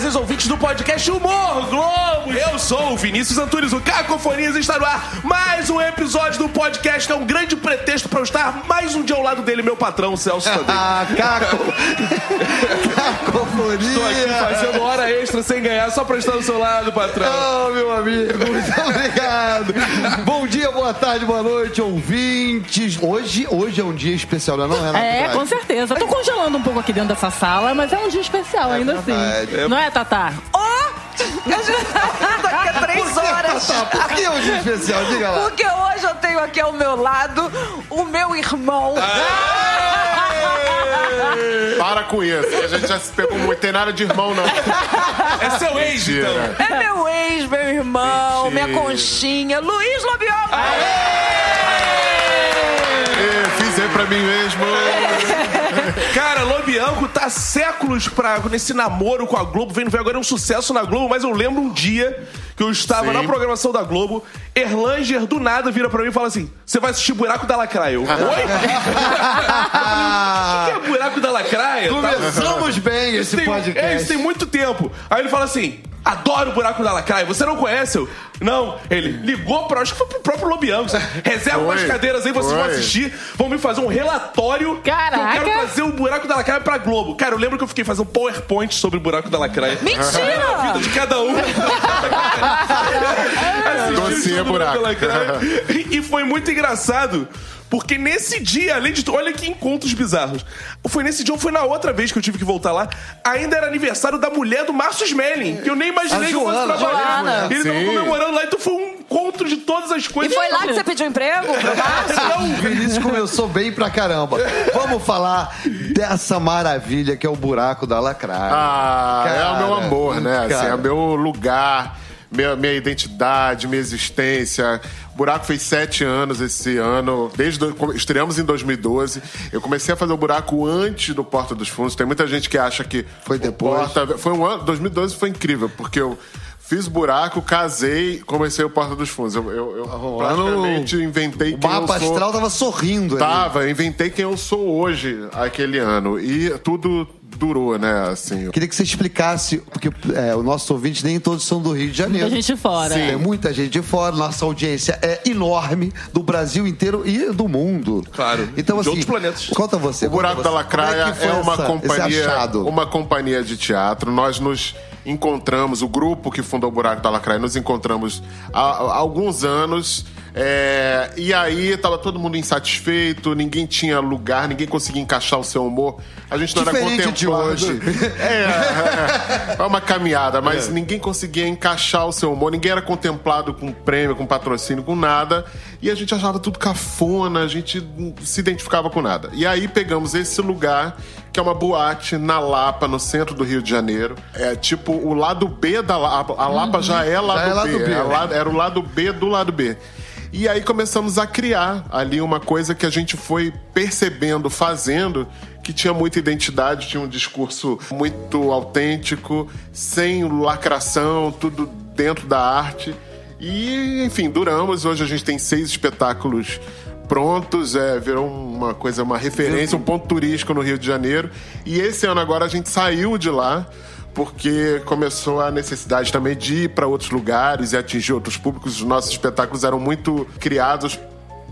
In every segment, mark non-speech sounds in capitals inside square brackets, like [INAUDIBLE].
prazeres ouvintes do podcast Humor Globo. Eu sou o Vinícius Antunes, o Cacofonias está no ar. Mais um episódio do podcast é um grande pretexto para eu estar mais um dia ao lado dele, meu patrão, Celso. [LAUGHS] Ah, caco... Cacofonia! Estou aqui fazendo hora extra sem ganhar só para estar do seu lado, patrão. Oh, meu amigo, muito obrigado. Bom dia, boa tarde, boa noite, ouvintes. Hoje, hoje é um dia especial, não é, não, Renato? É, com certeza. Tô congelando um pouco aqui dentro dessa sala, mas é um dia especial ainda assim. verdade. Não é, Tatá? Daqui a três horas. Tá, por que é um dia especial? Diga lá. Porque hoje eu tenho aqui ao meu lado o meu irmão. Para com isso, a gente já se pegou muito. Tem nada de irmão, não. É seu ex, então. É meu ex, meu irmão, Mentira. minha conchinha, Luiz Lobioco. Ê, Fiz aí pra mim mesmo. [LAUGHS] Cara, Lobianco tá há séculos pra, nesse namoro com a Globo, vendo ver agora é um sucesso na Globo, mas eu lembro um dia que eu estava Sim. na programação da Globo, Erlanger do nada vira pra mim e fala assim: Você vai assistir Buraco da Lacraia? Eu, Oi? [LAUGHS] O que é Buraco da Lacraia? Tá- Começamos bem esse tem, podcast. É, isso tem muito tempo. Aí ele fala assim: Adoro o buraco da Lacraia. Você não conhece? Eu, não. Ele ligou pra. Acho que foi pro próprio Lobianco. Reserva umas cadeiras aí, vocês vão Foi. assistir. Vão me fazer um relatório. Caraca. Que eu quero trazer o buraco da Lacraia pra Globo. Cara, eu lembro que eu fiquei fazendo PowerPoint sobre o buraco da Lacraia. Mentira! de cada um. [LAUGHS] Dossiê sobre o buraco. da Lacraia. E foi muito engraçado. Porque nesse dia, além de tudo, olha que encontros bizarros. Foi nesse dia, ou foi na outra vez que eu tive que voltar lá, ainda era aniversário da mulher do Márcio Smelling, que eu nem imaginei A que eu fosse Joana, trabalhar. Joana. Ele tava comemorando lá, então foi um encontro de todas as E coisas. foi lá que você pediu emprego? [LAUGHS] O Vinícius começou bem pra caramba. Vamos falar dessa maravilha que é o buraco da lacraia. Ah, é o meu Cara, amor, né? Assim, cara. é o meu lugar, minha, minha identidade, minha existência. Buraco fez sete anos esse ano. Desde do- estreamos em 2012. Eu comecei a fazer o buraco antes do Porta dos Fundos. Tem muita gente que acha que Foi o depois. Porta- foi um ano. 2012 foi incrível porque eu fiz buraco, casei, comecei o Porta dos Fundos. Eu, eu, eu no- praticamente inventei O quem mapa eu sou. astral tava sorrindo ali. Tava, eu inventei quem eu sou hoje, aquele ano. E tudo durou, né? Assim. Queria que você explicasse, porque é, o nosso ouvinte nem todos são do Rio de Janeiro. Muita gente fora. Sim, tem muita gente de fora. Nossa audiência é enorme do Brasil inteiro e do mundo. Claro, Então, de assim, outros planetas. Conta você. O Buraco da você. Como Lacraia foi é, uma essa- companhia, uma companhia de teatro. Nós nos encontramos, o grupo que fundou o Buraco da Lacraia, nos encontramos há, há alguns anos. É, e aí tava todo mundo insatisfeito, ninguém tinha lugar, ninguém conseguia encaixar o seu humor. A gente não era Diferente de contemplado. hoje. [LAUGHS] É, é, é uma caminhada, mas ninguém conseguia encaixar o seu humor, ninguém era contemplado com prêmio, com patrocínio, com nada. E a gente achava tudo cafona, a gente não se identificava com nada. E aí pegamos esse lugar, que é uma boate na Lapa, no centro do Rio de Janeiro. É tipo o lado B da Lapa. A Lapa já é lado, é lado B. B. é era o lado B do lado B. E aí começamos a criar ali uma coisa que a gente foi percebendo, fazendo, que tinha muita identidade, tinha um discurso muito autêntico, sem lacração, tudo dentro da arte. E, enfim, duramos. Hoje a gente tem seis espetáculos prontos, é, virou uma coisa, uma referência, um ponto turístico no Rio de Janeiro. E esse ano agora a gente saiu de lá porque começou a necessidade também de ir para outros lugares e atingir outros públicos. Os nossos espetáculos eram muito criados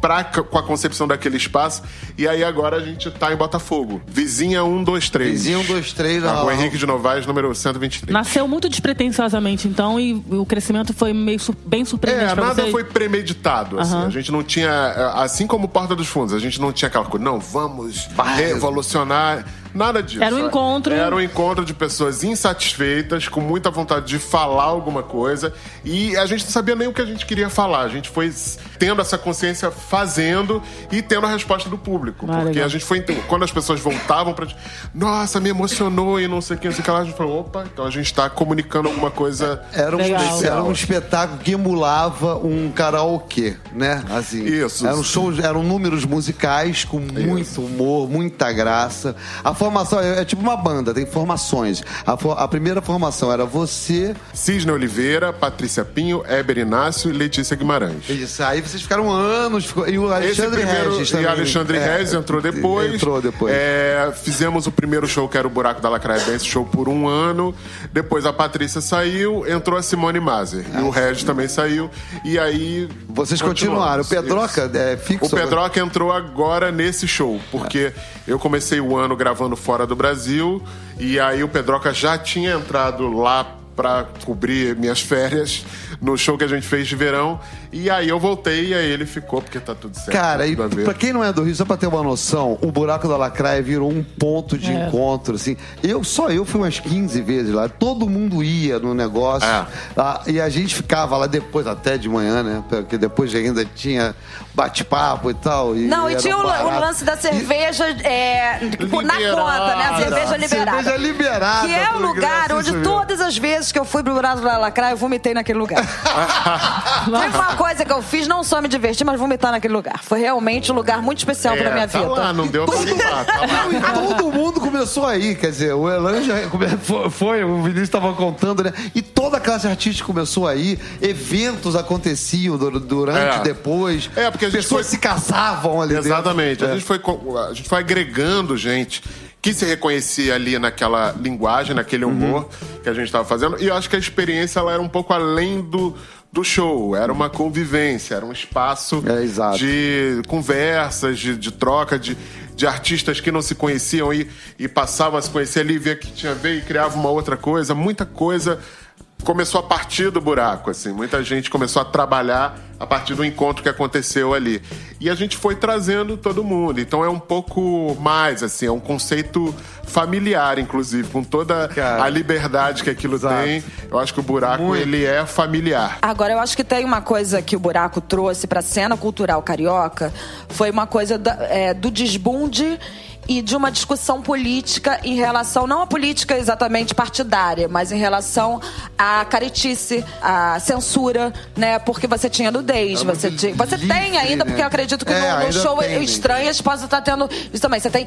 pra, com a concepção daquele espaço. E aí agora a gente tá em Botafogo. Vizinha 123. Vizinho 1, 2, 3. Na rua Henrique de Novaes, número 123. Nasceu muito despretensiosamente, então, e o crescimento foi meio su- bem surpreendente É, pra nada vocês? foi premeditado. Assim. Aham. A gente não tinha. Assim como Porta dos Fundos, a gente não tinha aquela coisa, não, vamos revolucionar. Nada disso. Era um encontro. Era um encontro de pessoas insatisfeitas, com muita vontade de falar alguma coisa. E a gente não sabia nem o que a gente queria falar. A gente foi tendo essa consciência fazendo e tendo a resposta do público. Ah, porque legal. a gente foi. Quando as pessoas voltavam pra. gente, Nossa, me emocionou e não sei o que, não sei o que lá, a gente falou, opa, então a gente tá comunicando alguma coisa. Era um, Legal. era um espetáculo que emulava um karaokê, né? Assim, Isso. Eram shows, eram números musicais com muito humor, muita graça. A formação é, é tipo uma banda, tem formações. A, for- a primeira formação era você. Cisne Oliveira, Patrícia Pinho, Éber Inácio e Letícia Guimarães. Isso, aí vocês ficaram anos. ficou- e o Esse Alexandre primeiro, Regis e também. Alexandre É, Regis entrou depois. Entrou depois. É, fizemos o primeiro show, que era o Buraco da Lacraia Dance Show, por um ano. Depois a Patrícia saiu, entrou a Simone Mazer. E o Regis também saiu. E aí. Vocês continuaram. O. Pedroca é fixo? O Pedroca entrou agora nesse show, porque eu comecei o ano gravando fora do Brasil, e aí o Pedroca já tinha entrado lá pra cobrir minhas férias no show que a gente fez de verão, e aí eu voltei e aí ele ficou, porque tá tudo certo. Cara, tá e tudo ver. pra quem não é do Rio, só pra ter uma noção, o Buraco da Lacraia virou um ponto de É. encontro, assim. Eu, só eu fui umas 15 vezes lá. Todo mundo ia no negócio. É. Ah, e a gente ficava lá depois, até de manhã, né? Porque depois ainda tinha bate-papo e tal. E Não, e tinha o, barato. o lance da cerveja é, tipo, na conta, né? A cerveja liberada. Cerveja liberada Que é o lugar onde todas as vezes que eu fui pro Buraco da Lacraia, eu vomitei naquele lugar. [LAUGHS] Teve uma coisa que eu fiz, não só me divertir, mas vomitar naquele lugar. Foi realmente um lugar muito especial É, pra minha tá vida. lá, não deu pra limpar, tá lá. E todo mundo começou aí, quer dizer, o Elan já foi, foi, o Vinícius estava contando, né? E toda a classe artística começou aí, eventos aconteciam dur- durante, É. depois. É, porque a gente pessoas foi- se casavam ali Exatamente. dentro. A, É. gente foi, a gente foi agregando gente que se reconhecia ali naquela linguagem, naquele Uhum. humor que a gente estava fazendo. E eu acho que a experiência ela era um pouco além do, do show. Era uma convivência, era um espaço É, de conversas, de, de troca, de, de artistas que não se conheciam e, e passavam a se conhecer ali, via que tinha a ver e criava uma outra coisa. Muita coisa começou a partir do buraco, assim. Muita gente começou a trabalhar a partir do encontro que aconteceu ali. E a gente foi trazendo todo mundo. Então é um pouco mais, assim, é um conceito familiar, inclusive, com toda Cara, a liberdade que aquilo exato. tem. Eu acho que o buraco, Muito. ele é familiar. Agora, eu acho que tem uma coisa que o Buraco trouxe pra cena cultural carioca, foi uma coisa da- é, do desbunde e de uma discussão política em relação, não a política exatamente partidária, mas em relação à caretice, à censura, né? Porque você tinha nudez, Era você, tinha, você livre, tem ainda, porque né? eu acredito que É, no, no show tem, né? Estranhas possa estar tendo isso também. Você tem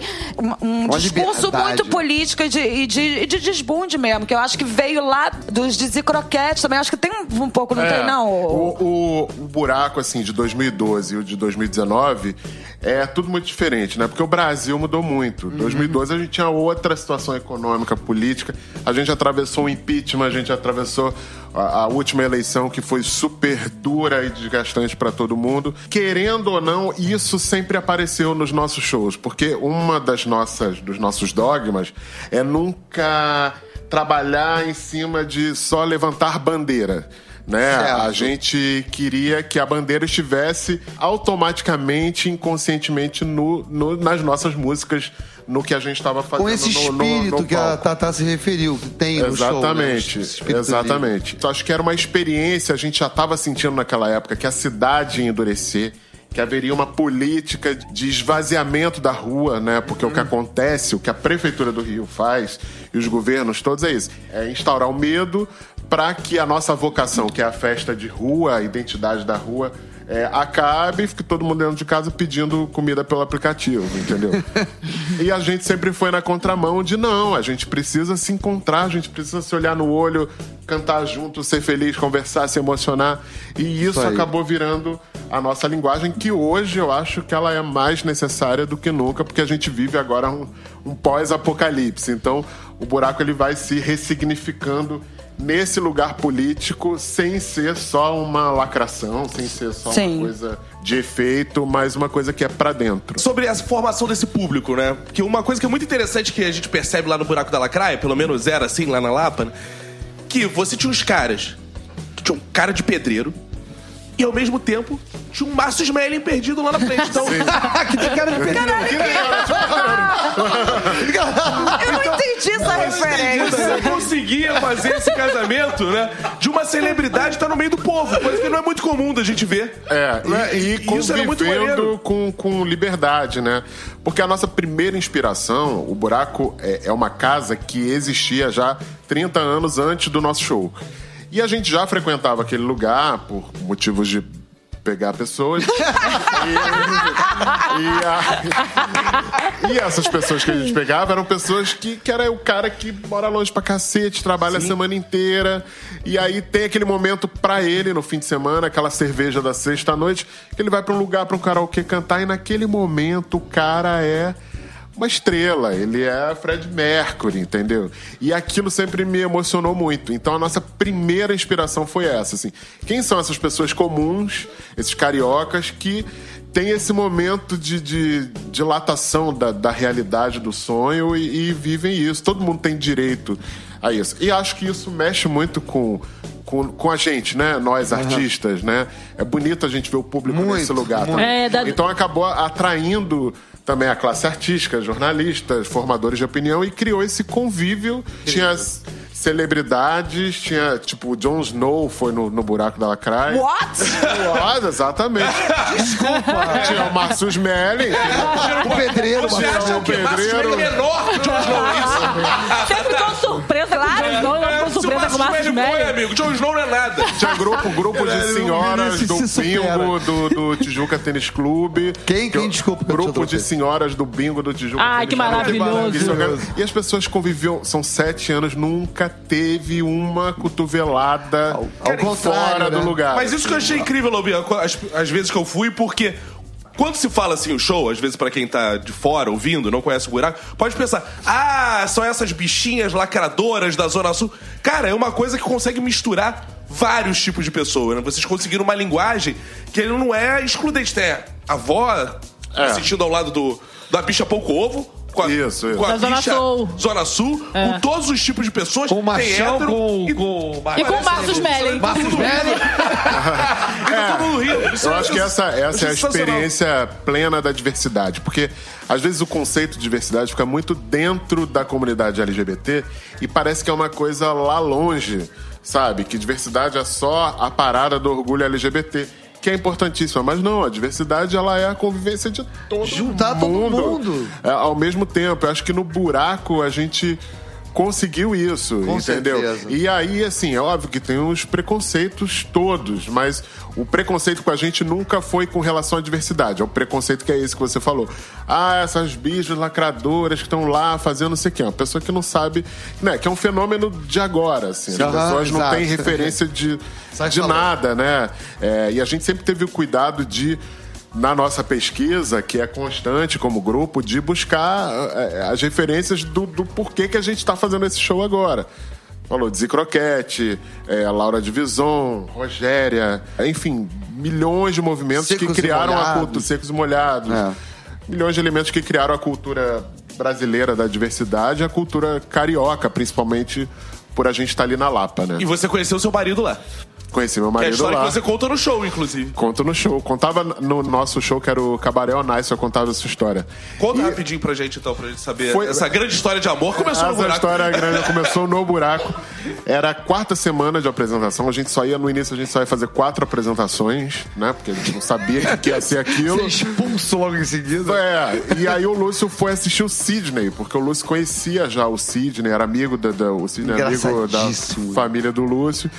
um, um discurso liberdade. muito político e de, e de, e de desbunde mesmo, que eu acho que veio lá dos Dizicroquetes também. Acho que tem um, um pouco, não É, tem, não? O, o- o buraco, assim, de 2012 e o de 2019 é tudo muito diferente, né? Porque o Brasil mudou muito. Em 2012 a gente tinha outra situação econômica, política. A gente atravessou o impeachment, a gente atravessou a, a última eleição que foi super dura e desgastante para todo mundo. Querendo ou não, isso sempre apareceu nos nossos shows, porque uma das nossas dos nossos dogmas é nunca trabalhar em cima de só levantar bandeira né? Certo. A gente queria que a bandeira estivesse automaticamente, inconscientemente no, no- nas nossas músicas, no que a gente estava fazendo Com esse no, no- espírito no que a. Tatá se referiu, que tem no show. né? Exatamente, espírito exatamente. Então, acho que era uma experiência, a gente já estava sentindo naquela época que a cidade ia endurecer, que haveria uma política de esvaziamento da rua, né? Porque o que acontece, o que a prefeitura do Rio faz e os governos todos é isso, é instaurar o medo para que a nossa vocação, que é a festa de rua, a identidade da rua, é, acabe e fique todo mundo dentro de casa pedindo comida pelo aplicativo, entendeu? [LAUGHS] e a gente sempre foi na contramão de não, a gente precisa se encontrar, a gente precisa se olhar no olho, cantar junto, ser feliz, conversar, se emocionar. E isso, Isso acabou virando a nossa linguagem, que hoje eu acho que ela é mais necessária do que nunca, porque a gente vive agora um, um pós-apocalipse. Então, o buraco ele vai se ressignificando nesse lugar político sem ser só uma lacração, sem ser só Sim. uma coisa de efeito, mas uma coisa que é pra dentro. Sobre a formação desse público, né? Porque uma coisa que é muito interessante que a gente percebe lá no Buraco da Lacraia, pelo menos era assim lá na Lapa, né? que você tinha uns caras que tinham cara de pedreiro e ao mesmo tempo tinha um Márcio Smelling perdido lá na frente. Então, [LAUGHS] que tem cara de pedreiro. Eu não entendi essa referência. Você conseguia fazer esse casamento, né? De uma celebridade estar no meio do povo, coisa que não é muito comum da gente ver. É, Né? e, e E isso era muito maneiro. com, com liberdade, né? Porque a nossa primeira inspiração, o Buraco é, é uma casa que existia já 30 anos antes do nosso show. E a gente já frequentava aquele lugar por motivos de pegar pessoas. [LAUGHS] e, e e essas pessoas que a gente pegava eram pessoas que, que era o cara que mora longe pra cacete, trabalha a semana inteira. E aí tem aquele momento pra ele no fim de semana, aquela cerveja da sexta-noite, que ele vai pra um lugar pra um karaokê cantar e naquele momento o cara é uma estrela, ele é Fred Mercury, entendeu? E aquilo sempre me emocionou muito. Então a nossa primeira inspiração foi essa, assim. Quem são essas pessoas comuns, esses cariocas que têm esse momento de, de dilatação da, da realidade do sonho e, e vivem isso. Todo mundo tem direito a isso. E acho que isso mexe muito com com, com a gente, né? Nós artistas, né? É bonito a gente ver o público Muito, nesse lugar. muito. também. É, dá- Então acabou atraindo também a classe artística, jornalistas, formadores de opinião e criou esse convívio. Tinha as celebridades, tinha tipo o Jon Snow foi no, no buraco da Lacraia. What? What? Exatamente. Desculpa. Tinha o Márcio Smelling. O pedreiro, Você acha que o pedreiro. É menor que o Jon Snow? é Isso? Sempre tô surpresa com o Jon Snow, eu É, tô se o surpresa com o Smelly. amigo. Jon Snow não é nada. Tinha grupo, grupo de senhoras Vinícius do bingo do, do Tijuca Tênis Clube. Quem- Que quem, desculpa, Grupo de senhoras do bingo do Tijuca Ai, Tênis que Clube. maravilhoso. E as pessoas conviviam, são sete anos, nunca teve uma cotovelada Ao- ao contrário, fora né? do lugar. Mas isso que eu achei incrível, Lobinha, as, as vezes que eu fui, porque quando se fala assim o show, às vezes pra quem tá de fora ouvindo, não conhece o buraco, pode pensar, ah, são essas bichinhas lacradoras da Zona Sul. Cara, é uma coisa que consegue misturar vários tipos de pessoas, né? Vocês conseguiram uma linguagem que ele não é excludente. Tem a avó É. assistindo ao lado do, da bicha pouco ovo. Com a, Isso, isso. Com a Da Zona bicha Sul. Zona Sul, com todos os tipos de pessoas. Com o machão, hétero com, e- com... E com o Marcos Smelling. Márcio Smelling. e tá todo mundo rindo. Isso Eu é acho que essa, essa é a sensacional. experiência plena da diversidade. Porque, às vezes, o conceito de diversidade fica muito dentro da comunidade LGBT e parece que é uma coisa lá longe, sabe? Que diversidade é só a parada do orgulho LGBT. Que é importantíssima, mas não, a diversidade ela é a convivência de todo Juntar todo mundo. É, ao mesmo tempo. Eu acho que no buraco a gente conseguiu isso, Com entendeu? certeza. E aí, assim, é óbvio que tem os preconceitos todos, mas o preconceito com a gente nunca foi com relação à diversidade. É o preconceito que é esse que você falou. Ah, essas bichas lacradoras que estão lá fazendo não sei o quê. Uma pessoa que não sabe, né? Que é um fenômeno de agora, assim. As Aham, pessoas não exato. têm referência de, [LAUGHS] Sai de falando. nada, né? É, e a gente sempre teve o cuidado de na nossa pesquisa, que é constante como grupo, de buscar é, as referências do, do porquê que a gente está fazendo esse show agora. Falou Dizzy Croquete, é, Laura Divison, Rogéria, enfim, milhões de movimentos Secos que criaram a cultura, secos e molhados, É. milhões de elementos que criaram a cultura brasileira da diversidade, a cultura carioca, principalmente por a gente estar ali na Lapa, né? E você conheceu seu marido lá. Conheci meu Que é a marido história lá. que você conta no show, inclusive. Conto no show. Contava no nosso show, que era o Cabaré on Ice, eu contava essa história. Conta E rapidinho pra gente, então, pra gente saber. Foi- Essa grande história de amor começou no Essa buraco. história grande começou no buraco. Era a quarta semana de apresentação. A gente só ia, no início, a gente só ia fazer quatro apresentações, né? Porque a gente não sabia o que ia ser aquilo. Ser expulso logo em seguida. É, e aí o Lúcio foi assistir o Sidney, porque o Lúcio conhecia já o Sidney, era amigo da, da- o Sidney é amigo da família do Lúcio.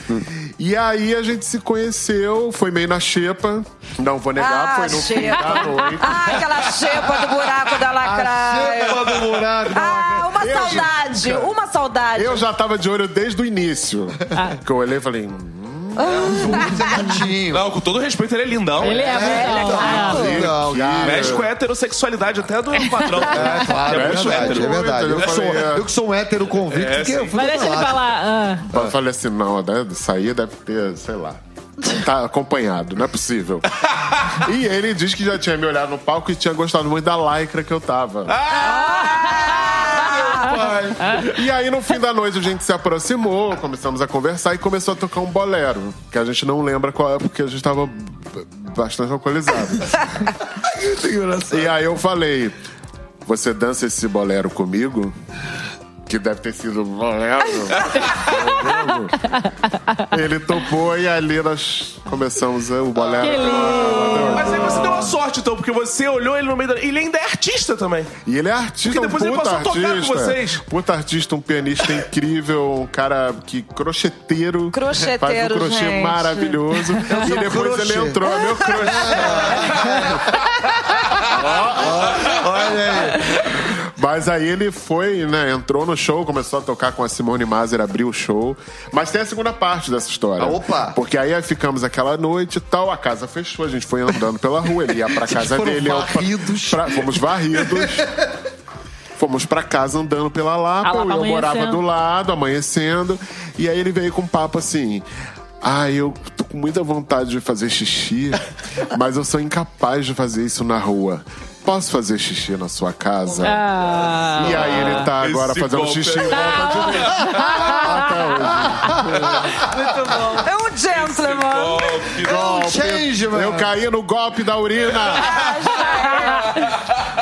E aí a gente se conheceu, foi meio na xepa. Não vou negar, foi no fim da xepa. noite. [LAUGHS] Ah, aquela xepa do buraco da lacraia. Xepa do buraco. Ah, uma Eu saudade, uma saudade. Eu já tava de olho desde o início. Que eu olhei e falei. Gatinho. Não, com todo respeito, ele é lindão. Ele é, muito legal. Legal, cara. Mexe com a heterossexualidade até do patrão. É, claro, é, É muito verdade, hétero. é verdade. Eu, Eu sou, é. eu que sou um hétero convicto, É, porque eu fui Mas deixa ele falar. ah. Eu falei assim, não, deve, sair deve ter, sei lá. Tá acompanhado, não é possível. [LAUGHS] e ele diz que já tinha me olhado no palco e tinha gostado muito da lycra que eu tava. E aí, no fim da noite, a gente se aproximou, começamos a conversar e começou a tocar um bolero, que a gente não lembra qual é, porque a gente tava bastante alcoolizado. [LAUGHS] e aí eu falei: Você dança esse bolero comigo? Que deve ter sido bolero. [LAUGHS] ele topou e ali nós começamos o bolero. Que lindo. Mas aí você deu uma sorte, então, porque você olhou ele no meio da. Ele ainda é artista também. E ele é artista, Porque depois um ele puta passou a tocar com artista. vocês. Puta artista, um pianista incrível, um cara que crocheteiro. Crocheteiro, Faz um crochê gente. maravilhoso. E depois crochê. ele entrou, meu crochê. [LAUGHS] Olha aí. Mas aí ele foi, né? Entrou no show, começou a tocar com a Simone Mazer, abriu o show. Mas tem a segunda parte dessa história. Ah, opa! Porque aí ficamos aquela noite e tal, a casa fechou, a gente foi andando pela rua, ele ia pra [LAUGHS] casa foram dele. eu pra- varridos. pra- fomos varridos. [LAUGHS] Fomos pra casa andando pela Lapa, A Lapa eu morava amanhecendo. do lado, amanhecendo. E aí ele veio com um papo assim. Ah, eu tô com muita vontade de fazer xixi, [LAUGHS] mas eu sou incapaz de fazer isso na rua. Posso fazer xixi na sua casa? Ah. E aí ele tá agora Esse fazendo golpe xixi é em volta de mim. Até hoje. É um gentleman. Golpe. change, mano. Eu caí no golpe da urina.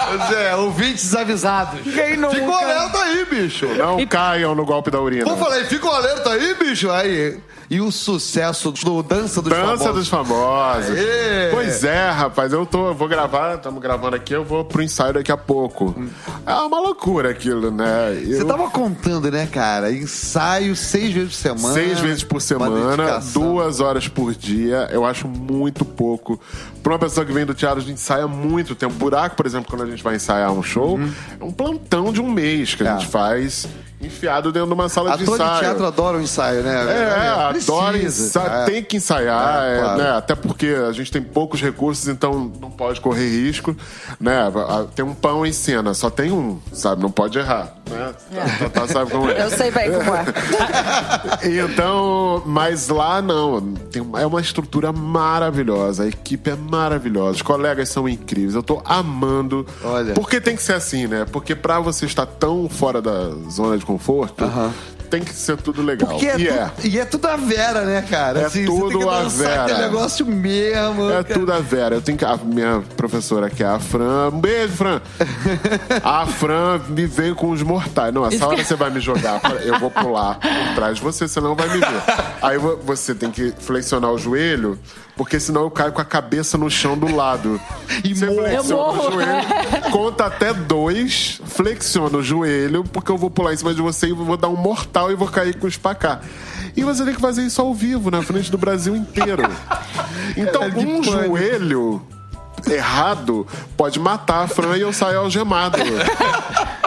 Pois é, ouvintes avisados. Quem nunca? Ficou alerta aí, bicho. Não caiam no golpe da urina. Vou falar aí, fica alerta aí, bicho. Aí. E o sucesso do Dança dos Dança Famosos. dos famosos. Aê! Pois é, rapaz. Eu tô, eu vou gravar, estamos gravando aqui, eu vou pro ensaio daqui a pouco. É uma loucura aquilo, né? Você Eu- tava contando, né, cara? Ensaio seis vezes por semana. Seis vezes por semana, duas horas por dia. Eu acho muito pouco. Pra uma pessoa que vem do teatro, a gente ensaia muito tempo. Buraco, por exemplo, quando a gente vai ensaiar um show, é um plantão de um mês que a Uhum. É. gente faz enfiado dentro de uma sala de Ator de ensaio. teatro adora o ensaio, né? É, Precisa, adora ensaiar, é. tem que ensaiar, É, é, claro. né? Até porque a gente tem poucos recursos, então não pode correr risco, né? A- Tem um pão em cena, só tem um, sabe? Não pode errar, né? Tá, tá, sabe como é. Eu sei bem como é. [LAUGHS] Então, mas lá não. Tem, é uma estrutura maravilhosa. A equipe é maravilhosa. Os colegas são incríveis. Eu tô amando. Olha. Porque tem que ser assim, né? Porque pra você estar tão fora da zona de conforto, tem que ser tudo legal. Porque é, e tu- é. e é tudo a Vera, né, cara? É você tem tudo a Vera. aquele negócio mesmo. É cara. tudo a Vera. Eu tenho que, a minha professora, que é a Fran. Um beijo, Fran. [LAUGHS] A Fran me veio com os mortais. Não, essa hora você vai me jogar. Eu vou pular por trás de você, senão vai me ver. [LAUGHS] Aí vo- você tem que flexionar o joelho, porque senão eu caio com a cabeça no chão do lado. [LAUGHS] E você morro. flexiona o joelho, [LAUGHS] conta até dois, flexiona o joelho, porque eu vou pular em cima de você e vou dar um mortal e vou cair com o espacar. E você tem que fazer isso ao vivo, na frente do Brasil inteiro. [LAUGHS] Então, É um joelho errado pode matar a Fran e eu sair algemado.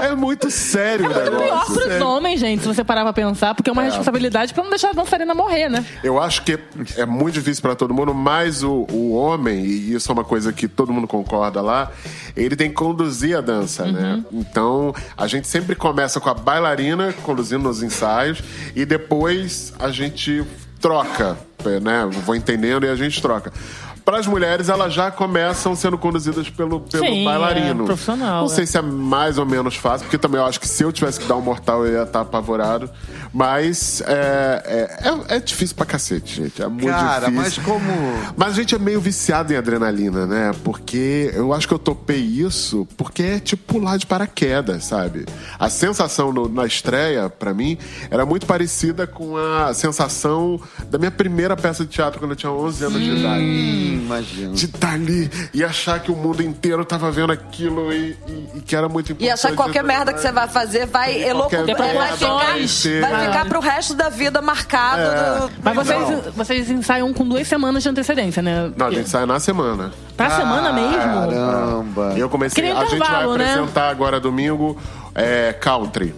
É muito sério o Pior negócio. pros homens, gente, se você parar pra pensar, porque é uma responsabilidade pra não deixar a dançarina morrer, né? Eu acho que é muito difícil pra todo mundo, mas o, o homem, e isso é uma coisa que todo mundo concorda lá, ele tem que conduzir a dança, né? Então, a gente sempre começa com a bailarina conduzindo nos ensaios e depois a gente troca, né? Vou entendendo e a gente troca. Para as mulheres, elas já começam sendo conduzidas pelo, pelo Sim, bailarino. é profissional, Não é. sei se é mais ou menos fácil, porque também eu acho que se eu tivesse que dar um mortal, eu ia estar apavorado. Mas é, é, é- é difícil pra cacete, gente. É muito Cara, difícil. mas como. Mas a gente é meio viciado em adrenalina, né? Porque eu acho que eu topei isso porque é tipo pular de paraquedas, sabe? A sensação no- na estreia, pra mim, era muito parecida com a sensação da minha primeira peça de teatro quando eu tinha 11 anos de idade. Imagina. De estar ali e achar que o mundo inteiro tava vendo aquilo e, e- e que era muito importante. E achar que qualquer merda que você vai fazer vai elocutar, vai ficar, vai ficar pro resto da vida marcado. É. do- Mas vocês, Não. vocês ensaiam com duas semanas de antecedência, né? Não, a gente sai na semana. Pra semana mesmo? Caramba. E eu comecei. A gente vai né? apresentar agora domingo é, country.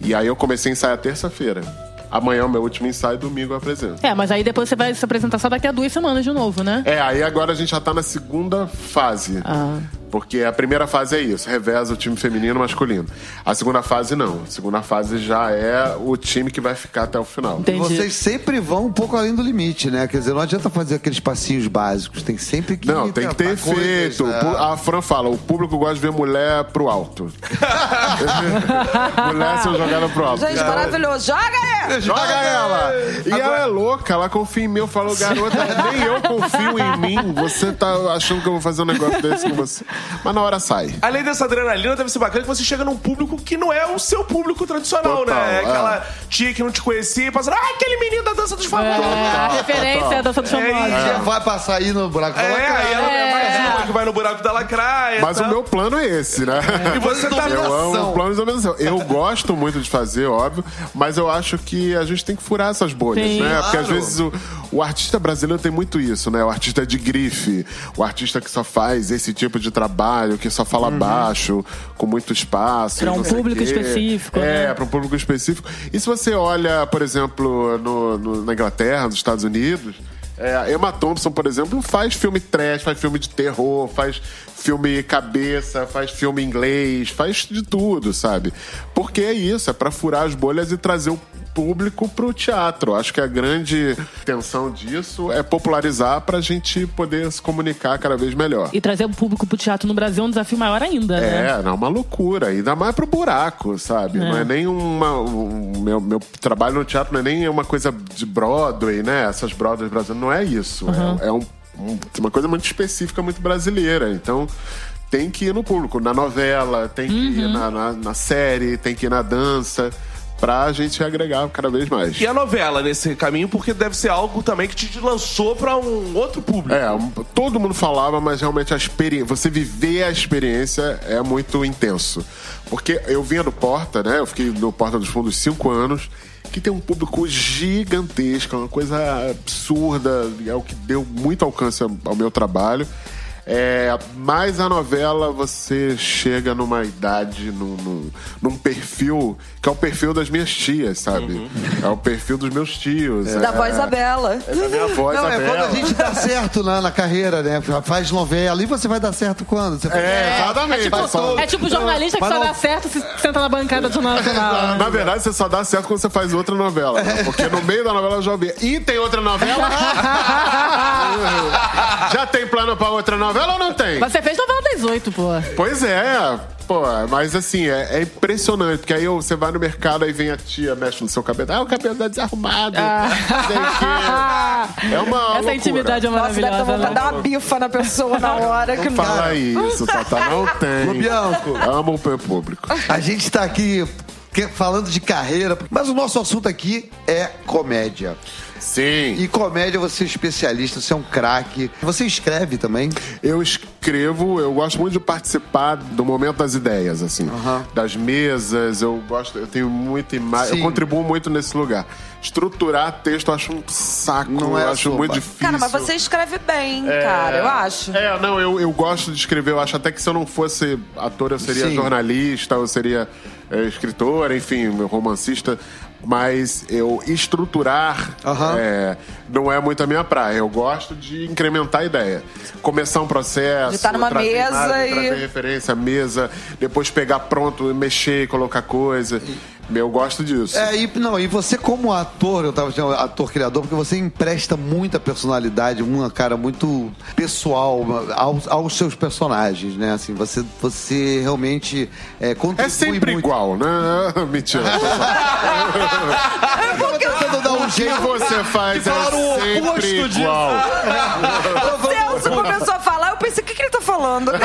E aí eu comecei a ensaiar terça-feira. Amanhã é o meu último ensaio, domingo eu apresento. É, mas aí depois você vai se apresentar só daqui a duas semanas de novo, né? É, aí agora a gente já tá na segunda fase. Ah. Porque a primeira fase é isso, reveza o time feminino e masculino. A segunda fase não. A segunda fase já é o time que vai ficar até o final. E Entendi. vocês sempre vão um pouco além do limite, né? Quer dizer, não adianta fazer aqueles passinhos básicos. Tem sempre que. Não, tem que ter efeito. né? A Fran fala, o público gosta de ver mulher pro alto. [LAUGHS] mulher sendo jogada pro alto. Gente, maravilhoso. Joga Joga ela! E Agora- ela é louca, ela confia em mim. Eu falo, garota, [LAUGHS] nem eu confio em mim. Você tá achando que eu vou fazer um negócio desse com você. Mas na hora sai. Além dessa adrenalina, deve ser bacana que você chega num público que não é o seu público tradicional, Total, né? É é. Aquela tia que não te conhecia e passando, ah, aquele menino da dança dos famosos. É, a referência é a dança dos É famosos. Já vai passar aí no buraco da É, lacraia. aí ela é mais É. uma que vai no buraco da lacraia. Mas tá? o meu plano é esse, né? E você tá Eu amo o plano de dominação. Eu gosto muito de fazer, óbvio, mas eu acho que a gente tem que furar essas bolhas, Sim. né? Porque às Claro. vezes o, o artista brasileiro tem muito isso, né? O artista de grife, o artista que só faz esse tipo de trabalho, que só fala baixo, com muito espaço. Pra e um público específico, É, né? para um público específico. E se você olha, por exemplo, no- no- na Inglaterra, nos Estados Unidos, é, Emma Thompson, por exemplo, faz filme trash, faz filme de terror, faz filme cabeça, faz filme inglês, faz de tudo, sabe? Porque é isso, é pra furar as bolhas e trazer o público pro teatro. Acho que a grande intenção disso é popularizar pra gente poder se comunicar cada vez melhor. E trazer o público pro teatro no Brasil é um desafio maior ainda, né? É, não, é uma loucura. Ainda mais pro buraco, sabe? Não é nem uma. Um, meu, meu trabalho no teatro não é nem uma coisa de Broadway, né? Essas Broadways brasileiras. Não é isso. É, é um- um- uma coisa muito específica, muito brasileira. Então. Tem que ir no público, na novela, tem que ir na, na- na série, tem que ir na dança, pra gente agregar cada vez mais. E a novela nesse caminho, porque deve ser algo também que te lançou pra um outro público. É, todo mundo falava, mas realmente a experiência, você viver a experiência é muito intenso. Porque eu vinha do Porta, né? Eu fiquei no Porta dos Fundos cinco anos, que tem um público gigantesco, é uma coisa absurda, é o que deu muito alcance ao meu trabalho. É, mas a novela você chega numa idade, num, num, num perfil que é o perfil das minhas tias, sabe? É o perfil dos meus tios. Da é, voz Isabela. É da minha voz, Não, é Isabela. quando a gente dá certo na, na carreira, né? Faz novela e você vai dar certo quando? Você É, exatamente. É Só- tipo, é tipo jornalista que só dá certo se senta na bancada do Jornal. Na verdade, você só dá certo quando você faz outra novela. né? Porque no meio da novela eu já ouvi. E tem outra novela? [LAUGHS] [LAUGHS] já tem plano pra outra novela ou não tem? Você fez novela das oito, pô. Pois é. Pô, mas assim, é, é impressionante, porque aí você vai no mercado, aí vem a tia, mexe no seu cabelo. Ah, o cabelo tá desarrumado. o quê. É uma Essa loucura. intimidade é Nossa, deve dar maravilhosa. vontade de né? dar uma bifa na pessoa na hora. Que Não não fala isso, Tata, não tem. Ô, Bianco. Amo o meu público. A gente tá aqui falando de carreira, mas o nosso assunto aqui é comédia. Sim. E comédia, você é especialista, você é um craque. Você escreve também? Eu escrevo, eu gosto muito de participar do momento das ideias, assim. Das mesas, eu gosto, eu tenho muita imagem, eu contribuo muito nesse lugar. Estruturar texto eu acho um saco, Não é eu acho sua muito difícil. Cara, mas você escreve bem, cara, eu acho. É, não, eu, eu gosto de escrever. Eu acho até que se eu não fosse ator, eu seria Sim. jornalista, eu seria é, escritor, enfim, romancista. Mas eu estruturar Aham. é, não é muito a minha praia. Eu gosto de incrementar a ideia. Começar um processo. De estar numa trazer mesa imagem, e- Trazer referência, mesa, depois pegar pronto, mexer, colocar coisa. Eu gosto disso. É, e, não, e você como ator, eu tava dizendo ator criador, porque você empresta muita personalidade, uma cara muito pessoal aos, aos seus personagens, né? Assim, você, você realmente é, contribui É sempre muito. igual, né? [LAUGHS] Mentira. [LAUGHS] Eu tô tentando dar um O que jeito. você faz é sempre igual. [LAUGHS] O Celso começou a falar, eu pensei, o que, que ele tá falando? o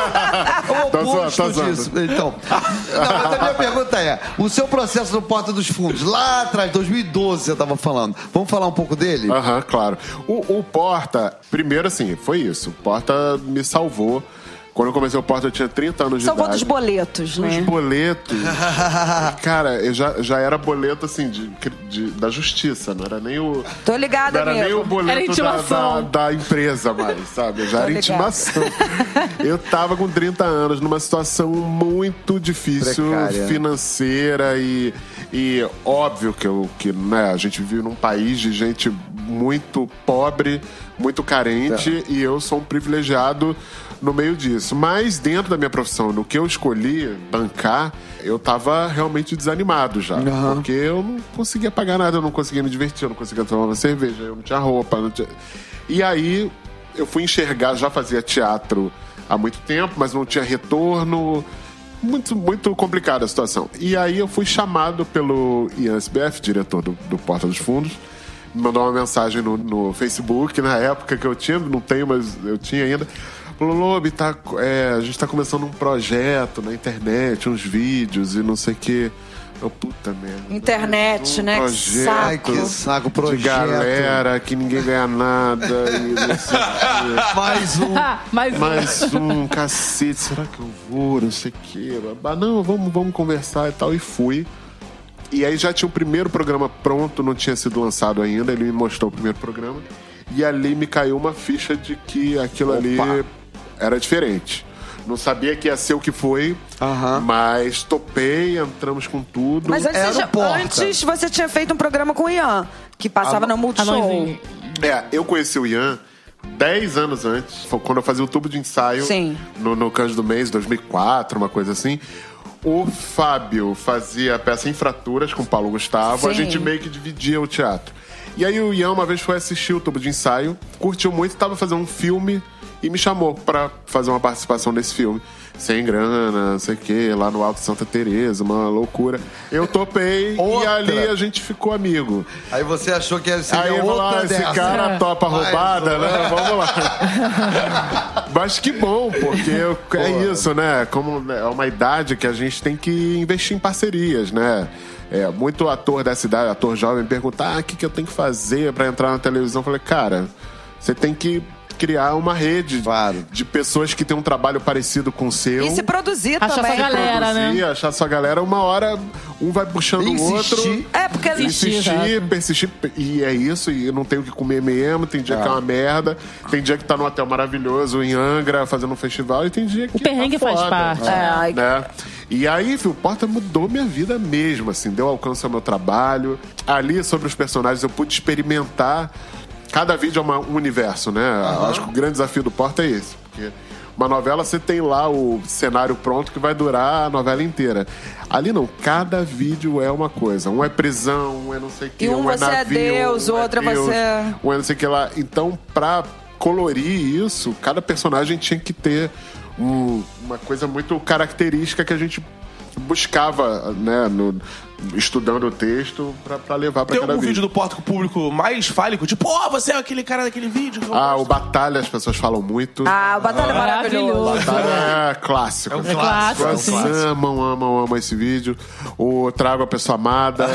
Tá zoando, oposto [LAUGHS] tá zoando. disso. Então, não, mas a minha pergunta é: o seu processo no Porta dos Fundos, lá atrás, 2012, você estava falando. Vamos falar um pouco dele? Aham, claro. O, o Porta, primeiro assim, foi isso. O Porta me salvou. Quando eu comecei o Porta, eu tinha 30 anos de Salvou idade. dos boletos, Os né? boletos. [LAUGHS] cara, eu já, já era boleto assim de, de- da justiça, não era nem o. Tô ligada, Não era nem o boleto da, da, da empresa mais, sabe? Já Tô era ligada. intimação. Eu tava com 30 anos numa situação muito difícil Precária. financeira e, e óbvio que, eu, que né, a gente vive num país de gente muito pobre, muito carente e eu sou um privilegiado no meio disso. Mas dentro da minha profissão, no que eu escolhi bancar, eu tava realmente desanimado já. Aham. Porque eu não conseguia pagar nada, eu não conseguia me divertir, eu não conseguia tomar uma cerveja, eu não tinha roupa. Não tinha... E aí eu fui enxergar, já fazia teatro há muito tempo, mas não tinha retorno. muito, muito complicada a situação. E aí eu fui chamado pelo Ian SBF, diretor do, do Porta dos Fundos, mandou uma mensagem no, no Facebook, na época que eu tinha, não tenho, mas eu tinha ainda. Falou, Lobe, tá, é, a gente tá começando um projeto na internet, uns vídeos e não sei o quê. Eu, puta merda. Internet, um né? Que Projeto saco. Ai, que saco, de projeto. galera que ninguém ganha nada e não sei o quê. [LAUGHS] Mais um. [LAUGHS] Ah, mas Mais um, cacete, será que eu vou? Não sei o quê. Não, vamos, vamos conversar e tal. E fui. E aí já tinha o primeiro programa pronto, não tinha sido lançado ainda. Ele me mostrou o primeiro programa. E ali me caiu uma ficha de que aquilo ali era diferente. Não sabia que ia ser o que foi, Aham. mas topei, entramos com tudo. Mas antes, Era você, antes você tinha feito um programa com o Ian, que passava no Multishow. É, eu conheci o Ian 10 anos antes, foi quando eu fazia o tubo de ensaio Sim. no, no do Mês, 2004, uma coisa assim. O Fábio fazia a peça Infraturas com o Paulo Gustavo, a Sim. gente meio que dividia o teatro. E aí o Ian uma vez foi assistir o tubo de ensaio, curtiu muito, tava fazendo um filme e me chamou pra fazer uma participação nesse filme. Sem grana, não sei o quê, lá no Alto Santa Teresa, uma loucura. Eu topei e Outra. ali a gente ficou amigo. Aí você achou que ia ser Aí eu vou outra lá, esse dessa. cara topa Mais roubada, uma. né? Vamos lá. [LAUGHS] Mas que bom, porque eu- é isso, né? Como é uma idade que a gente tem que investir em parcerias, né? É, muito ator dessa idade, ator jovem, pergunta: ah, o que, que eu tenho que fazer pra entrar na televisão? Eu falei, cara, você tem que criar uma rede Claro. de pessoas que têm um trabalho parecido com o seu. E se produzir Achar também. essa galera, produzir, né? achar sua galera, uma hora um vai puxando o outro. É, porque Insistir, Insistir, persistir, e é isso, e eu não tenho o que comer mesmo, tem dia que é uma merda, tem dia que tá num hotel maravilhoso em Angra, fazendo um festival, e tem dia que. perrengue tá faz parte. É, ai- Né? E aí, o Porta mudou minha vida mesmo, assim, deu alcance ao meu trabalho. Ali, sobre os personagens, eu pude experimentar. Cada vídeo é uma- um universo, né? Eu Acho que o grande desafio do Porta é esse, porque. Uma novela, você tem lá o cenário pronto que vai durar a novela inteira. Ali não, cada vídeo é uma coisa. Um é prisão, um é não sei o que, E um é você é navio, Deus, um o outro é Deus, você- Um é não sei o que lá. Então, pra colorir isso, cada personagem tinha que ter um- uma coisa muito característica que a gente buscava, né, no- estudando o texto pra, pra levar pra Tem cada algum vídeo vídeo. do Porta que o público mais fálico? Tipo, ó, você é aquele cara daquele vídeo. que eu Ah, gosto." o Batalha, as pessoas falam muito. Ah, o Batalha é maravilhoso. Maravilhoso. Batalha é clássico. É um É clássico, Fãs sim. amam, amam, amam esse vídeo. O Trago a Pessoa Amada.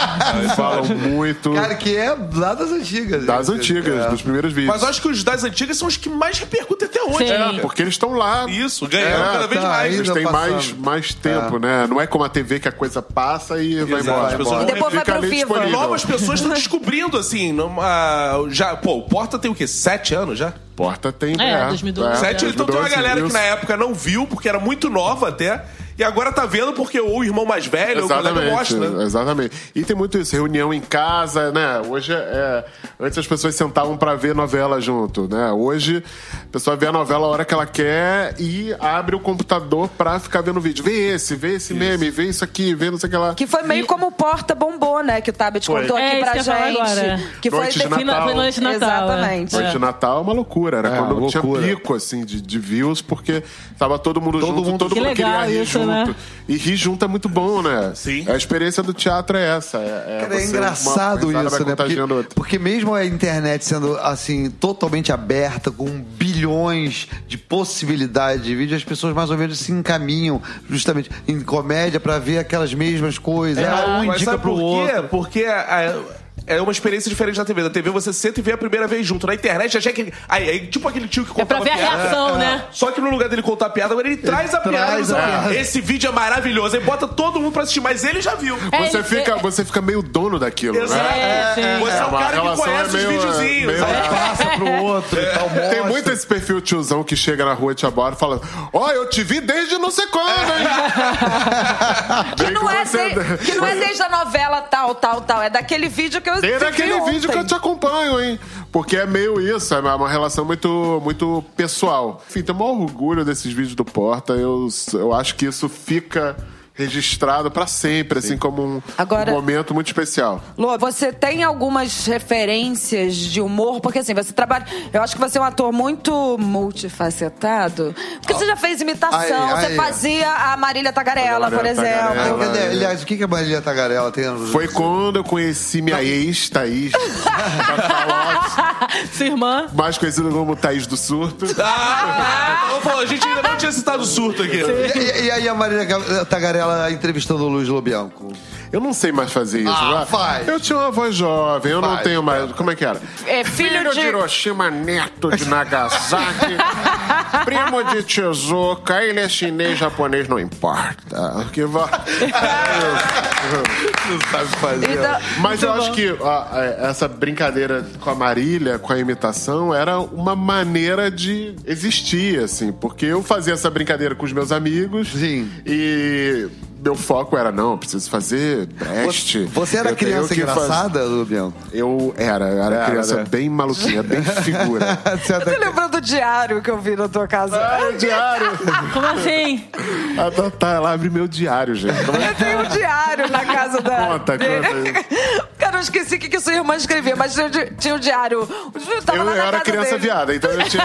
[LAUGHS] falam muito. Cara, que é lá das antigas. das antigas, É. dos primeiros vídeos. Mas eu acho que os das antigas são os que mais repercutem até hoje. Sim. né? Porque eles estão lá. Isso, ganhando É, cada vez tá, mais. Eles têm mais, mais tempo, né? Não é como a TV que a coisa passa e vai Exato, embora. as pessoas E depois vai Fica pro ali FIFA. disponível. Novas pessoas estão descobrindo, assim, numa, já, pô, o Porta tem o quê? Sete anos já? Porta tem. É, 2012. Sete, então tem uma 2012, galera que isso. na época não viu, porque era muito nova até, e agora tá vendo porque ou o irmão mais velho, ou o colega Exatamente, mostra. né? exatamente. E tem muito isso, reunião em casa, né? Hoje é. Antes as pessoas sentavam pra ver novela junto, né? Hoje a pessoa vê a novela a hora que ela quer e abre o computador pra ficar vendo vídeo. Vê esse, vê esse meme, vê isso aqui, vê não sei o que lá. Que foi meio como o Porta bombou, né? Que o Tabet Foi. contou É, aqui isso pra que gente. agora. Que foi Noite de Foi na- Natal. Foi noite de Natal. é. Exatamente. Noite de Natal é uma loucura, era É, quando loucura. tinha pico, assim, de, de views, porque tava todo mundo Todo junto, mundo- todo Que mundo legal queria rir isso, junto. né? E rir junto é muito bom, né? Sim. A experiência do teatro é essa. É, Cara, é engraçado isso, né? Porque, outra. porque mesmo a internet sendo, assim, totalmente aberta, com bilhões de possibilidades de vídeo, as pessoas mais ou menos se encaminham justamente em comédia pra ver aquelas mesmas coisas. Ah, um Mas indica sabe pro por quê? outro. Porque a- é uma experiência diferente da TV. Da TV você senta e vê a primeira vez junto. Na internet, já que aí, aí, tipo aquele tio que É pra ver a piada. reação, né? Só que no lugar dele contar a piada, agora ele traz a piada. traz e a piada. Esse vídeo é maravilhoso. Aí bota todo mundo pra assistir, mas ele já viu. É, Você ele- fica, é- você fica meio dono daquilo, Exato. né? É, sim. Você é, um uma cara que conhece é meio- os videozinhos. meio-? Passa pro [LAUGHS] outro e tal, Tem mostra. muito esse perfil tiozão que chega na rua e te aborda e fala: Ó, eu te vi desde não sei quando, hein? [LAUGHS] Que não, é que não é desde a novela tal, tal, tal. É daquele vídeo que eu Desde vi aquele ontem. vídeo que eu te acompanho, hein? Porque é meio isso, é uma relação muito, muito pessoal. Enfim, tenho maior orgulho desses vídeos do Porta. Eu, eu acho que isso fica registrado pra sempre, assim, como um, Agora- um momento muito especial. Lô, você tem algumas referências de humor? Porque assim, você trabalha. Eu acho que você é um ator muito multifacetado. Porque você já fez imitação, Ai, ai, você fazia a Marília Tagarela, A por exemplo. Tagarela. Cadê? Aliás, o que que a Marília Tagarela tem? no- Foi quando eu conheci minha ex, Thaís, [LAUGHS] Sua irmã. mais conhecida como Thaís do Surto. Ah, [LAUGHS] então, a gente ainda não tinha citado o surto aqui. E, e aí a Marília Tagarela entrevistando o Luiz Lobianco? Eu não sei mais fazer isso. Ah, né? faz. Eu tinha uma voz jovem, eu não tenho mais. Como é que era? É, filho de- Hiroshima, neto de Nagasaki, [LAUGHS] primo de Tezuka, ele é chinês, japonês, não importa. Que va... [LAUGHS] Não sabe fazer. Então, Mas eu acho que ó, é, essa brincadeira com a Marília, com a imitação, era uma maneira de existir, assim. Porque eu fazia essa brincadeira com os meus amigos. Sim. E meu foco era, não, eu preciso fazer Brecht. Você, era Eu criança que faz- engraçada, Lobianco? Eu era, eu era Era, criança né? bem maluquinha, bem [LAUGHS] figura. Você era- Você lembrou do diário que eu vi na tua casa? Ah, o diário. [LAUGHS] Como assim? A Tatá, ela abre meu diário, gente. Como é Eu tenho um diário na casa da. Conta, conta [LAUGHS] Eu esqueci o que, que sua irmã escrevia, mas tinha, o tinha um diário. Eu, eu era criança dele. viada, então eu tinha,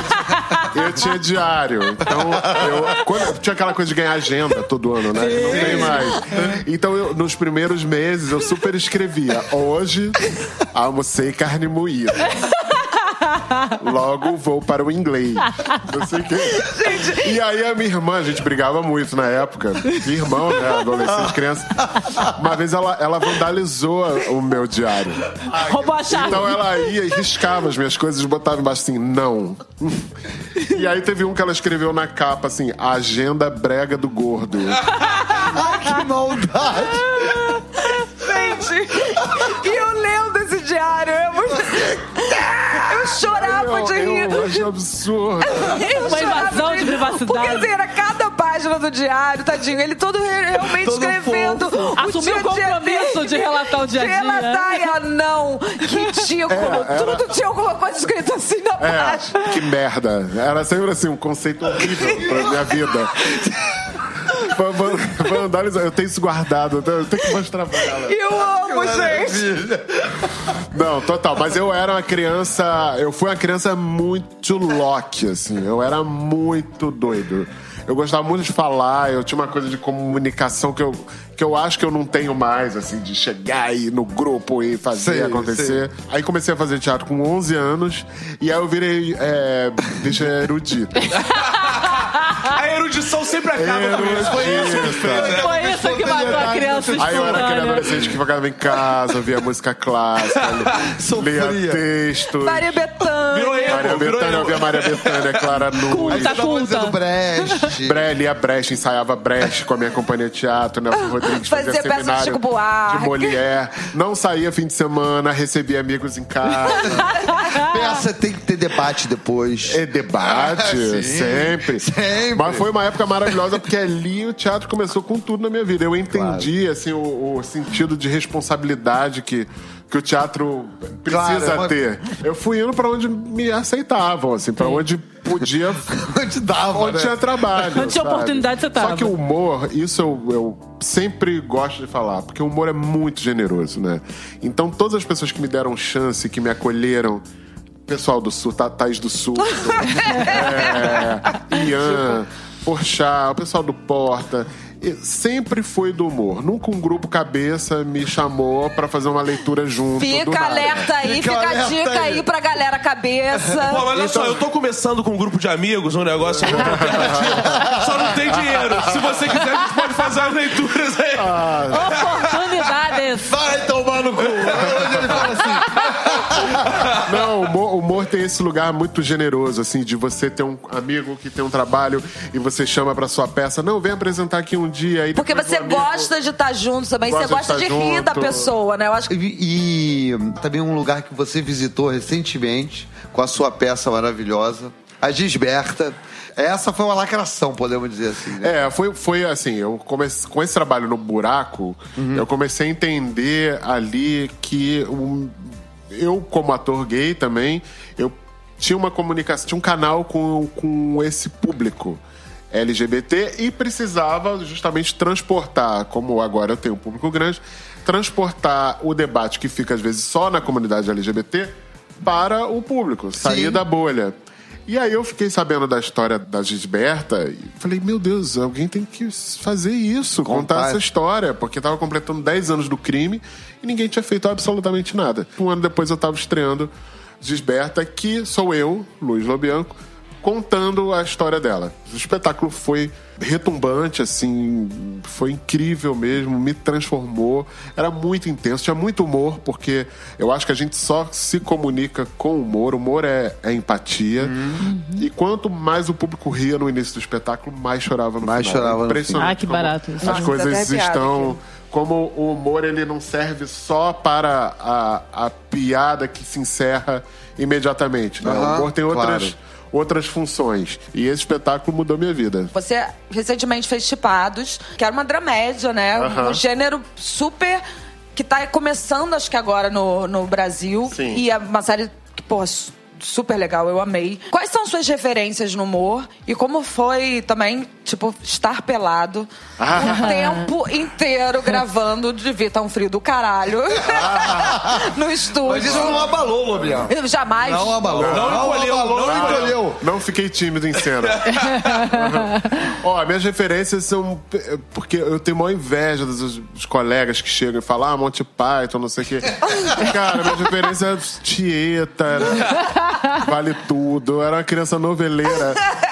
eu tinha diário. Então, eu, quando, tinha aquela coisa de ganhar agenda todo ano, né? Não tem mais. Então, eu, nos primeiros meses, eu super escrevia. Hoje, almocei carne moída. Logo vou para o inglês. Não sei o quê. E aí a minha irmã, a gente brigava muito na época. Irmão, né? Adolescente, criança. Uma vez ela, ela vandalizou o meu diário. Roubou a chave. Então ela ia e riscava as minhas coisas e botava embaixo assim, não. E aí teve um que ela escreveu na capa assim, Agenda Brega do Gordo. Ai, que maldade! Gente, e eu lendo esse diário, é muito. Eu chorava [LAUGHS] Eu, de rir. eu acho absurdo. Eu Uma invasão de privacidade. Porque assim, era cada página do diário, tadinho. Ele todo re- realmente Todo escrevendo. fofo. Assumiu o compromisso dele. de relatar o dia a dia. Relatar, e ah, não. Ridículo. É, era- Tudo tinha alguma coisa escrita assim na página. É, que merda. Era sempre assim, um conceito horrível pra minha vida. [LAUGHS] Van- van- Vandalizar, eu tenho isso guardado, eu tenho que mostrar pra ela. Eu amo, gente. Não, total. Mas eu era uma criança. Eu fui uma criança muito Loki, assim. Eu era muito doido. Eu gostava muito de falar, eu tinha uma coisa de comunicação que eu, que eu acho que eu não tenho mais, assim, de chegar aí no grupo e fazer Sei, acontecer. Aí comecei a fazer teatro com 11 anos e aí eu virei é, bicho erudito. [LAUGHS] [LAUGHS] A erudição sempre acaba com isso. Foi isso que fez, né? Foi isso que matou a criança Aí eu era aquele espontânea. adolescente que ficava em casa, ouvia música clássica, [LAUGHS] lia textos. Maria Bethânia. Virou emo, Maria Bethânia, eu via Maria Bethânia, Clara Nunes. Culta, Tava culta. Brecht. Bre, lia Brecht, ensaiava Brecht com a minha companhia de teatro, Nelson [LAUGHS] Rodrigues fazia, Fazia peça de seminário Chico Buarque. de Molière. Não saía fim de semana, recebia amigos em casa. Peça tem que ter debate depois. É debate, Sim, sempre. Sempre. Mas foi uma época maravilhosa porque ali o teatro começou com tudo na minha vida. Eu entendi assim o, o sentido de responsabilidade que que o teatro precisa Claro, é ter. Eu fui indo pra onde me aceitavam, assim, para onde podia [LAUGHS] Onde dava, Onde né? tinha trabalho. Onde tinha oportunidade, você tava. Só que o humor, isso eu, eu sempre gosto de falar, porque o humor é muito generoso, né? Então, todas as pessoas que me deram chance, que me acolheram, pessoal do Sul, Thaís do Sul, [LAUGHS] é, Ian, Porchat, o pessoal do Porta. Sempre foi do humor. Nunca um grupo cabeça me chamou pra fazer uma leitura junto. Fica alerta aí, Fica fica, a alerta dica aí. aí pra galera cabeça. [LAUGHS] Pô, mas olha só, eu tô começando com um grupo de amigos, um negócio alternativo. [LAUGHS] Só não tem dinheiro. Se você quiser, a gente pode fazer as leituras aí. Oportunidades. Vai tomar no cu. Hoje ele fala assim. Não, o humor, o tem esse lugar muito generoso, assim, de você ter um amigo que tem um trabalho e você chama pra sua peça. Não, vem apresentar aqui um dia. Aí Porque você o amigo- gosta de estar junto também, Gosta você de gosta de, estar rir da junto. pessoa, né? Eu acho que E, e também um lugar que você visitou recentemente com a sua peça maravilhosa, a Gisberta. Essa foi uma lacração, podemos dizer assim. Né? É, foi, foi assim, eu comecei, com esse trabalho no buraco, eu comecei a entender ali que um- eu, como ator gay também, eu tinha uma comunicação, tinha um canal com, com esse público. LGBT e precisava justamente transportar, como agora eu tenho um público grande, transportar o debate que fica às vezes só na comunidade LGBT para o público, sair Sim. da bolha. E aí eu fiquei sabendo da história da Gisberta e falei, meu Deus, alguém tem que fazer isso, contar, Contar. essa história, porque tava completando 10 anos do crime e ninguém tinha feito absolutamente nada. Um ano depois eu tava estreando Gisberta, que sou eu, Luiz Lobianco, contando a história dela. O espetáculo foi retumbante, assim, foi incrível mesmo, me transformou. Era muito intenso, tinha muito humor, porque eu acho que a gente só se comunica com humor. Humor é, é empatia. E quanto mais o público ria no início do espetáculo, mais chorava no Mais final. chorava no Impressionante Ah, que barato isso. As Nossa, coisas estão aqui. como o humor ele não serve só para a, a piada que se encerra imediatamente. Né? Aham, o humor tem outras, claro. Outras funções. E esse espetáculo mudou minha vida. Você recentemente fez Chipados, que era uma dramédia, né? Um gênero super. que tá começando, acho que agora no, no Brasil. Sim. E é uma série que, pô, super legal, eu amei. Quais são suas referências no humor? E como foi também, tipo, estar pelado Ah. o tempo inteiro gravando devia estar um frio do caralho [LAUGHS] no estúdio. Mas isso não abalou, Lobião. Jamais. Não abalou. Não encolheu, abalou, não não encolheu. Não fiquei tímido em cena. [LAUGHS] Ó, minhas referências são. Porque eu tenho maior inveja dos, dos colegas que chegam e falam, ah, Monty Python, não sei o quê. [LAUGHS] Cara, minhas referências é Tieta, era- Vale Tudo, eu era uma criança noveleira. [LAUGHS]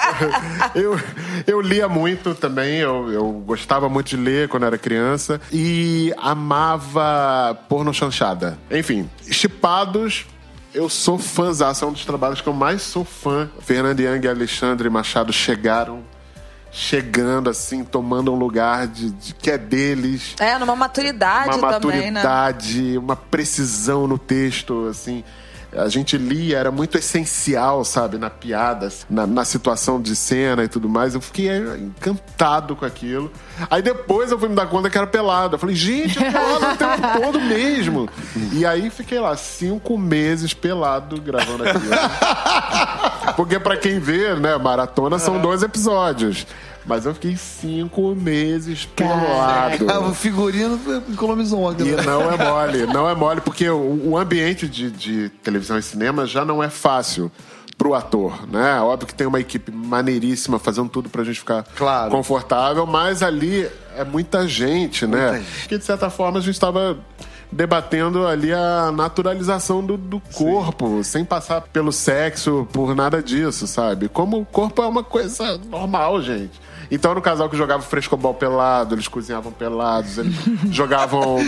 Eu, eu lia muito também, eu, eu gostava muito de ler quando era criança. E amava porno chanchada. Enfim, chipados. Eu sou fãzaço, é um dos trabalhos que eu mais sou fã. Fernando Young e Alexandre Machado chegaram, chegando assim, tomando um lugar de, de- que é deles. É, numa maturidade Uma também, né? maturidade, uma precisão no texto, assim. A gente lia, era muito essencial, sabe, na piada, na, na situação de cena e tudo mais. Eu fiquei é, encantado com aquilo. Aí depois eu fui me dar conta que era pelado. Eu falei, gente, é pelado o tempo [LAUGHS] todo mesmo. E aí fiquei lá cinco meses pelado gravando aquilo. [LAUGHS] Porque pra quem vê, né, maratona são dois episódios. Mas eu fiquei cinco meses pelado. O figurino economizou uma E não é mole, [LAUGHS] não é mole, porque o, o ambiente de, de televisão e cinema já não é fácil pro ator, né? Óbvio que tem uma equipe maneiríssima fazendo tudo pra gente ficar Claro. confortável, mas ali é muita gente, né? Que de certa forma a gente estava debatendo ali a naturalização do, do corpo, sem passar pelo sexo, por nada disso, sabe? Como o corpo é uma coisa normal, gente. Então, no casal que jogava frescobol pelado, eles cozinhavam pelados, eles [LAUGHS] jogavam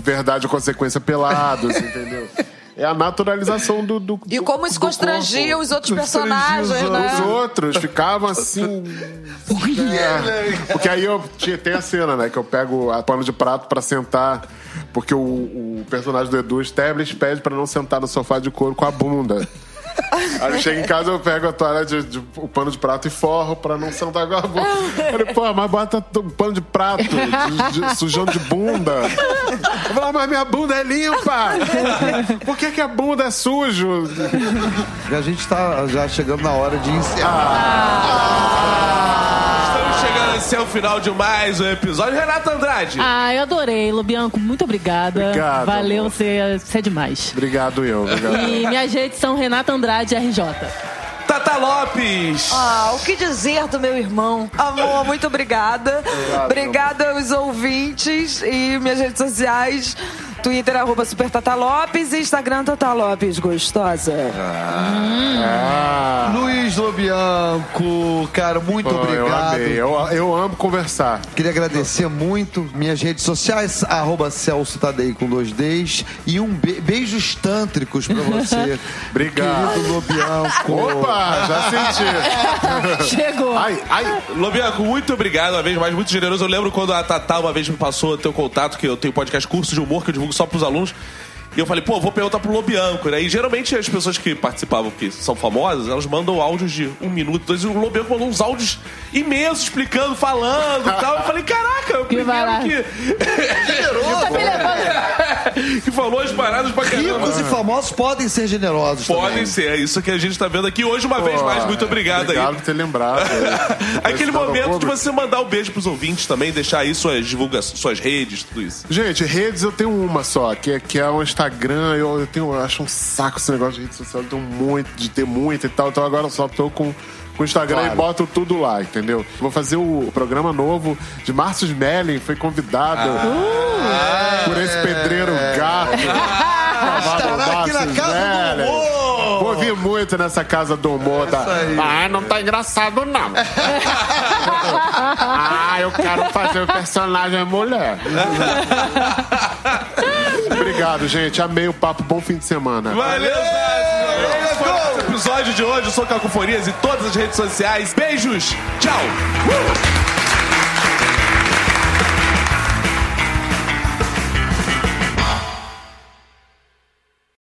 verdade ou consequência pelados, [LAUGHS] entendeu? É a naturalização do, do E como isso constrangia corpo. os outros personagens, os né? Os outros ficavam assim. [LAUGHS] É, porque aí eu tem a cena, né? Que eu pego a pano de prato pra sentar. Porque o, o personagem do Edu Stablis pede pra não sentar no sofá de couro com a bunda. [LAUGHS] Aí ele chega em casa, eu pego a toalha de, de- o pano de prato e forro pra não sentar com a bunda. Eu falei, pô, mas bota um pano de prato, de, de- sujão de bunda. Eu falei, mas minha bunda é limpa! Por que, que a bunda é sujo? A gente tá já chegando na hora de encerrar. Estamos chegando assim ao final de mais um episódio. Renata Andrade. Ah, eu adorei, Lobianco. Muito obrigada. Obrigado, Valeu, amor. você, você é demais. Obrigado, eu. Obrigado. E minhas redes são Renata Andrade RJ. Tata Lopes. Ah, o que dizer do meu irmão? Amor, muito obrigada. Obrigada aos ouvintes e minhas redes sociais. Twitter, arroba Super Tata Lopes e Instagram Tata Lopes, gostosa. Ah, Luiz Lobianco, cara, muito pô, eu obrigado. amei. Eu, eu amo conversar. Queria agradecer muito. Minhas redes sociais, arroba Celso Tadei com dois Ds. E um be- beijos tântricos pra você. [LAUGHS] Obrigado. Querido Lobianco. Opa, já senti. [LAUGHS] Chegou. Ai, ai. Lobianco, muito obrigado uma vez mais, muito generoso. Eu lembro quando a Tatá uma vez me passou o teu contato, que eu tenho podcast curso de humor que eu divulgo só pros alunos. E eu falei, pô, vou perguntar pro Lobianco, né? E geralmente as pessoas que participavam, que são famosas, elas mandam áudios de um minuto, dois, e o Lobianco mandou uns áudios imensos, explicando, falando e tal. Eu falei, caraca, o primeiro barato. que. Tá me levando. que falou as paradas. pra caramba. Ricos e famosos podem ser generosos Podem também. ser, é isso que a gente tá vendo aqui hoje uma vez mais. Muito obrigado, Obrigado aí. por ter lembrado. [LAUGHS] Aquele momento de você mandar o beijo pros ouvintes também, deixar aí suas divulgações, suas redes, tudo isso. Gente, redes eu tenho uma só, que é, que é o Instagram. Eu, eu tenho, eu acho um saco esse negócio de rede social. Eu tenho muito, de ter muito e tal. Então agora eu só tô com. Com o Instagram Claro. e boto tudo lá, entendeu? Vou fazer o programa novo de Márcio Smelling, foi convidado por esse pedreiro gato. [LAUGHS] Estará aqui na Casa do Smelling. Humor. Vou vir muito nessa casa do humor. Tá? Ah, não tá engraçado, não. [LAUGHS] ah, eu quero fazer o personagem mulher. [LAUGHS] Obrigado, gente. Amei o papo. Bom fim de semana. Valeu, Zé! Esse foi o nosso episódio de hoje. Eu sou Cacofonias em todas as redes sociais. Beijos! Tchau! Uh!